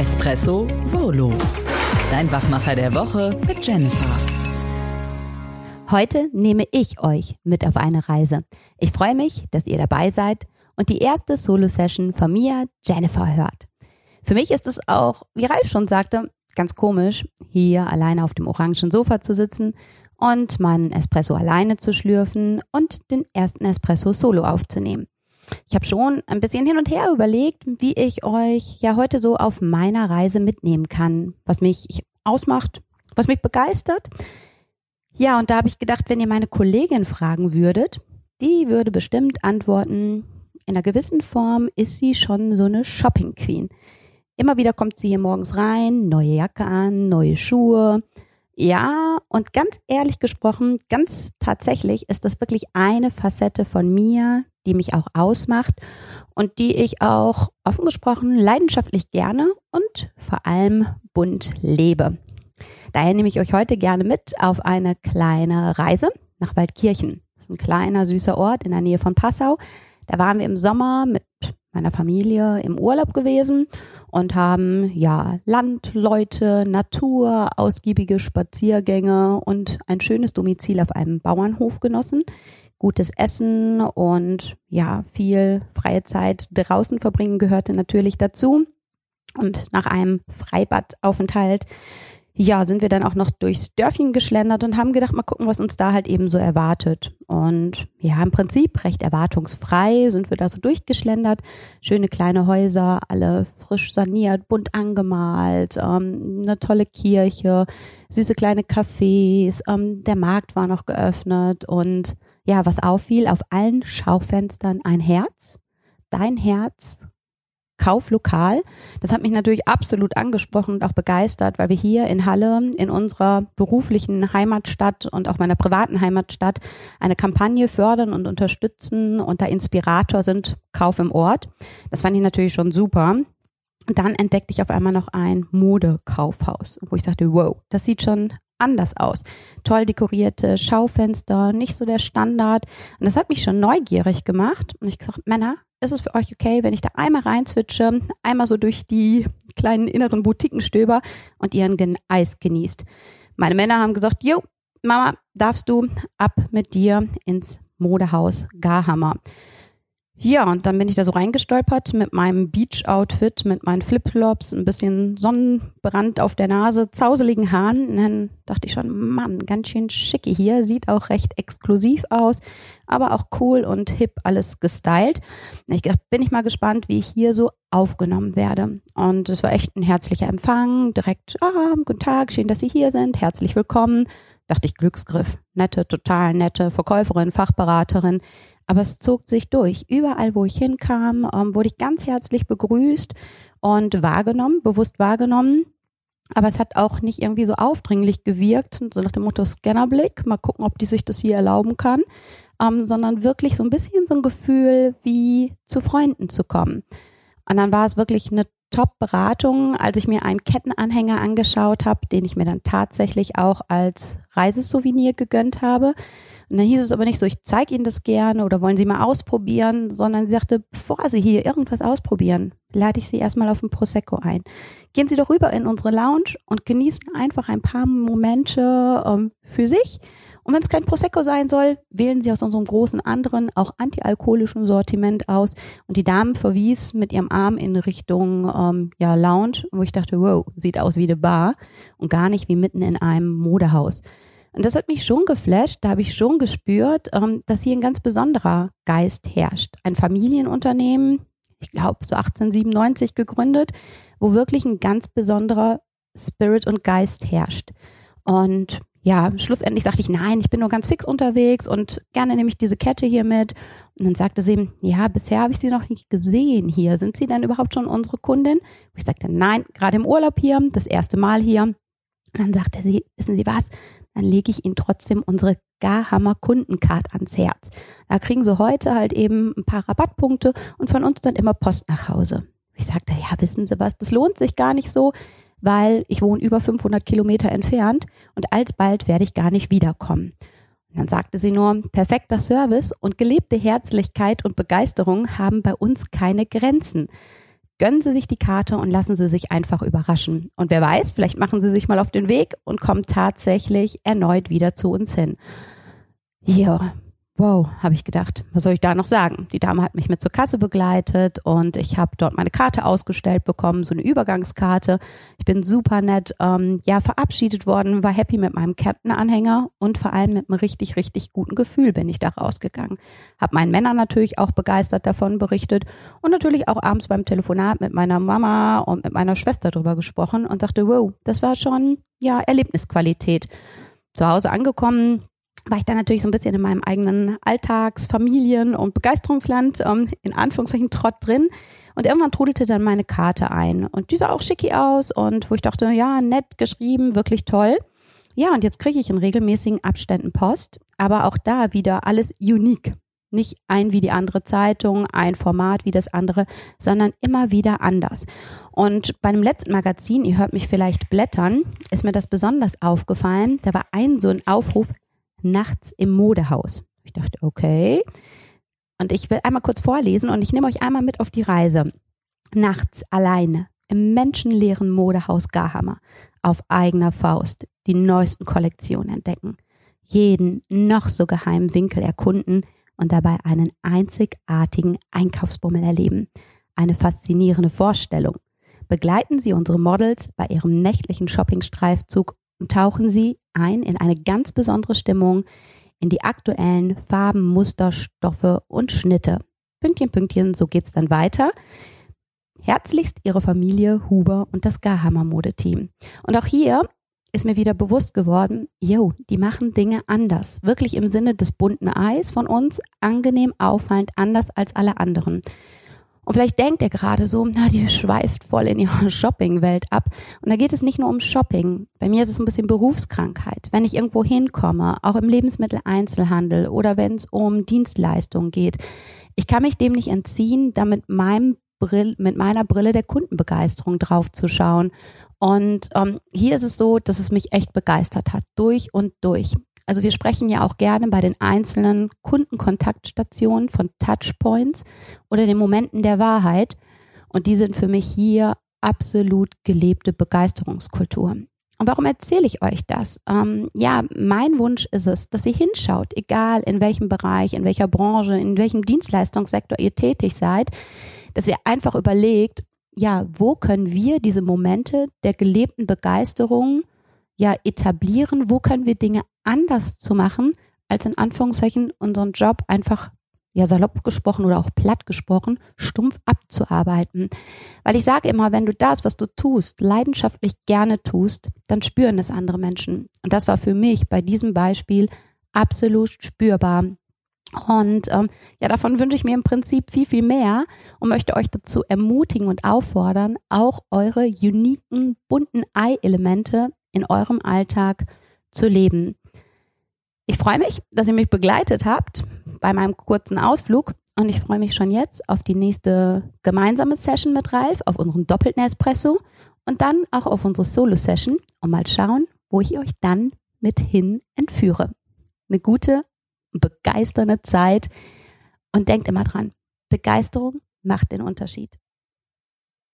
Espresso Solo. Dein Wachmacher der Woche mit Jennifer. Heute nehme ich euch mit auf eine Reise. Ich freue mich, dass ihr dabei seid und die erste Solo-Session von mir, Jennifer, hört. Für mich ist es auch, wie Ralf schon sagte, ganz komisch, hier alleine auf dem orangen Sofa zu sitzen und meinen Espresso alleine zu schlürfen und den ersten Espresso solo aufzunehmen. Ich habe schon ein bisschen hin und her überlegt, wie ich euch ja heute so auf meiner Reise mitnehmen kann, was mich ausmacht, was mich begeistert. Ja, und da habe ich gedacht, wenn ihr meine Kollegin fragen würdet, die würde bestimmt antworten, in einer gewissen Form ist sie schon so eine Shopping Queen. Immer wieder kommt sie hier morgens rein, neue Jacke an, neue Schuhe. Ja, und ganz ehrlich gesprochen, ganz tatsächlich ist das wirklich eine Facette von mir, die mich auch ausmacht und die ich auch offen gesprochen leidenschaftlich gerne und vor allem bunt lebe. Daher nehme ich euch heute gerne mit auf eine kleine Reise nach Waldkirchen. Das ist ein kleiner, süßer Ort in der Nähe von Passau. Da waren wir im Sommer mit meiner Familie im Urlaub gewesen und haben ja Land, Leute, Natur, ausgiebige Spaziergänge und ein schönes Domizil auf einem Bauernhof genossen gutes Essen und ja, viel freie Zeit draußen verbringen gehörte natürlich dazu. Und nach einem Freibadaufenthalt, ja, sind wir dann auch noch durchs Dörfchen geschlendert und haben gedacht, mal gucken, was uns da halt eben so erwartet. Und ja, im Prinzip recht erwartungsfrei sind wir da so durchgeschlendert. Schöne kleine Häuser, alle frisch saniert, bunt angemalt, ähm, eine tolle Kirche, süße kleine Cafés, ähm, der Markt war noch geöffnet und ja, was auffiel, auf allen Schaufenstern ein Herz. Dein Herz, Kauflokal. Das hat mich natürlich absolut angesprochen und auch begeistert, weil wir hier in Halle, in unserer beruflichen Heimatstadt und auch meiner privaten Heimatstadt, eine Kampagne fördern und unterstützen und da Inspirator sind, Kauf im Ort. Das fand ich natürlich schon super. Und dann entdeckte ich auf einmal noch ein Modekaufhaus, wo ich sagte, wow, das sieht schon anders aus. Toll dekorierte Schaufenster, nicht so der Standard. Und das hat mich schon neugierig gemacht. Und ich gesagt, Männer, ist es für euch okay, wenn ich da einmal reinswitche, einmal so durch die kleinen inneren Boutiquen stöber und ihren Eis genießt? Meine Männer haben gesagt, jo, Mama, darfst du ab mit dir ins Modehaus Garhammer. Ja, und dann bin ich da so reingestolpert mit meinem Beach-Outfit, mit meinen Flipflops, ein bisschen Sonnenbrand auf der Nase, zauseligen Haaren. Und dann dachte ich schon, Mann, ganz schön schicke hier, sieht auch recht exklusiv aus, aber auch cool und hip alles gestylt. Und ich dachte, bin ich mal gespannt, wie ich hier so aufgenommen werde. Und es war echt ein herzlicher Empfang, direkt, ah, guten Tag, schön, dass Sie hier sind, herzlich willkommen. Dachte ich, Glücksgriff. Nette, total nette Verkäuferin, Fachberaterin aber es zog sich durch. Überall, wo ich hinkam, ähm, wurde ich ganz herzlich begrüßt und wahrgenommen, bewusst wahrgenommen. Aber es hat auch nicht irgendwie so aufdringlich gewirkt, so nach dem Motto Scannerblick, mal gucken, ob die sich das hier erlauben kann, ähm, sondern wirklich so ein bisschen so ein Gefühl, wie zu Freunden zu kommen. Und dann war es wirklich eine Top-Beratung, als ich mir einen Kettenanhänger angeschaut habe, den ich mir dann tatsächlich auch als Reisesouvenir gegönnt habe. Und dann hieß es aber nicht so, ich zeige Ihnen das gerne oder wollen Sie mal ausprobieren, sondern sie sagte, bevor Sie hier irgendwas ausprobieren, lade ich Sie erstmal auf ein Prosecco ein. Gehen Sie doch rüber in unsere Lounge und genießen einfach ein paar Momente ähm, für sich. Und wenn es kein Prosecco sein soll, wählen Sie aus unserem großen anderen, auch antialkoholischen Sortiment aus. Und die Dame verwies mit ihrem Arm in Richtung ähm, ja, Lounge, wo ich dachte, wow, sieht aus wie eine Bar und gar nicht wie mitten in einem Modehaus. Und das hat mich schon geflasht, da habe ich schon gespürt, ähm, dass hier ein ganz besonderer Geist herrscht. Ein Familienunternehmen, ich glaube so 1897 gegründet, wo wirklich ein ganz besonderer Spirit und Geist herrscht. Und ja, schlussendlich sagte ich, nein, ich bin nur ganz fix unterwegs und gerne nehme ich diese Kette hier mit. Und dann sagte sie, ja, bisher habe ich sie noch nicht gesehen hier. Sind Sie denn überhaupt schon unsere Kundin? Und ich sagte, nein, gerade im Urlaub hier, das erste Mal hier. Und dann sagte sie, wissen Sie was? Dann lege ich Ihnen trotzdem unsere Garhammer Kundencard ans Herz. Da kriegen Sie heute halt eben ein paar Rabattpunkte und von uns dann immer Post nach Hause. Ich sagte, ja, wissen Sie was, das lohnt sich gar nicht so, weil ich wohne über 500 Kilometer entfernt und alsbald werde ich gar nicht wiederkommen. Und dann sagte sie nur, perfekter Service und gelebte Herzlichkeit und Begeisterung haben bei uns keine Grenzen. Gönnen Sie sich die Karte und lassen Sie sich einfach überraschen. Und wer weiß, vielleicht machen Sie sich mal auf den Weg und kommen tatsächlich erneut wieder zu uns hin. Ja, wow, habe ich gedacht, was soll ich da noch sagen? Die Dame hat mich mit zur Kasse begleitet und ich habe dort meine Karte ausgestellt bekommen, so eine Übergangskarte. Ich bin super nett, ähm, ja, verabschiedet worden, war happy mit meinem Kettenanhänger und vor allem mit einem richtig, richtig guten Gefühl bin ich da rausgegangen. Hab meinen Männern natürlich auch begeistert davon berichtet und natürlich auch abends beim Telefonat mit meiner Mama und mit meiner Schwester drüber gesprochen und sagte, wow, das war schon, ja, Erlebnisqualität. Zu Hause angekommen, war ich dann natürlich so ein bisschen in meinem eigenen Alltags-, Familien- und Begeisterungsland, ähm, in Anführungszeichen Trott drin. Und irgendwann trudelte dann meine Karte ein. Und die sah auch schicki aus und wo ich dachte, ja, nett geschrieben, wirklich toll. Ja, und jetzt kriege ich in regelmäßigen Abständen Post, aber auch da wieder alles unique. Nicht ein wie die andere Zeitung, ein Format wie das andere, sondern immer wieder anders. Und bei dem letzten Magazin, ihr hört mich vielleicht blättern, ist mir das besonders aufgefallen. Da war ein so ein Aufruf, nachts im Modehaus. Ich dachte, okay. Und ich will einmal kurz vorlesen und ich nehme euch einmal mit auf die Reise. Nachts alleine im menschenleeren Modehaus Garhammer auf eigener Faust die neuesten Kollektionen entdecken, jeden noch so geheimen Winkel erkunden und dabei einen einzigartigen Einkaufsbummel erleben. Eine faszinierende Vorstellung. Begleiten Sie unsere Models bei ihrem nächtlichen Shoppingstreifzug und tauchen Sie ein in eine ganz besondere Stimmung, in die aktuellen Farben, Muster, Stoffe und Schnitte. Pünktchen, Pünktchen, so geht's dann weiter. Herzlichst Ihre Familie, Huber und das Garhammer Modeteam. Und auch hier ist mir wieder bewusst geworden, jo, die machen Dinge anders. Wirklich im Sinne des bunten Eis von uns, angenehm auffallend anders als alle anderen. Und vielleicht denkt er gerade so, na, die schweift voll in ihre Shoppingwelt ab. Und da geht es nicht nur um Shopping. Bei mir ist es ein bisschen Berufskrankheit. Wenn ich irgendwo hinkomme, auch im Lebensmitteleinzelhandel oder wenn es um Dienstleistungen geht, ich kann mich dem nicht entziehen, da mit meinem Brill, mit meiner Brille der Kundenbegeisterung draufzuschauen. Und ähm, hier ist es so, dass es mich echt begeistert hat, durch und durch. Also wir sprechen ja auch gerne bei den einzelnen Kundenkontaktstationen von Touchpoints oder den Momenten der Wahrheit. Und die sind für mich hier absolut gelebte Begeisterungskultur. Und warum erzähle ich euch das? Ähm, ja, mein Wunsch ist es, dass ihr hinschaut, egal in welchem Bereich, in welcher Branche, in welchem Dienstleistungssektor ihr tätig seid, dass ihr einfach überlegt, ja, wo können wir diese Momente der gelebten Begeisterung ja etablieren, wo können wir Dinge anders zu machen, als in Anführungszeichen unseren Job einfach ja salopp gesprochen oder auch platt gesprochen, stumpf abzuarbeiten. Weil ich sage immer, wenn du das, was du tust, leidenschaftlich gerne tust, dann spüren es andere Menschen. Und das war für mich bei diesem Beispiel absolut spürbar. Und ähm, ja, davon wünsche ich mir im Prinzip viel, viel mehr und möchte euch dazu ermutigen und auffordern, auch eure uniken, bunten Ei-Elemente in eurem Alltag zu leben. Ich freue mich, dass ihr mich begleitet habt bei meinem kurzen Ausflug und ich freue mich schon jetzt auf die nächste gemeinsame Session mit Ralf, auf unseren doppelten Espresso und dann auch auf unsere Solo-Session und mal schauen, wo ich euch dann mit hin entführe. Eine gute, begeisternde Zeit und denkt immer dran, Begeisterung macht den Unterschied.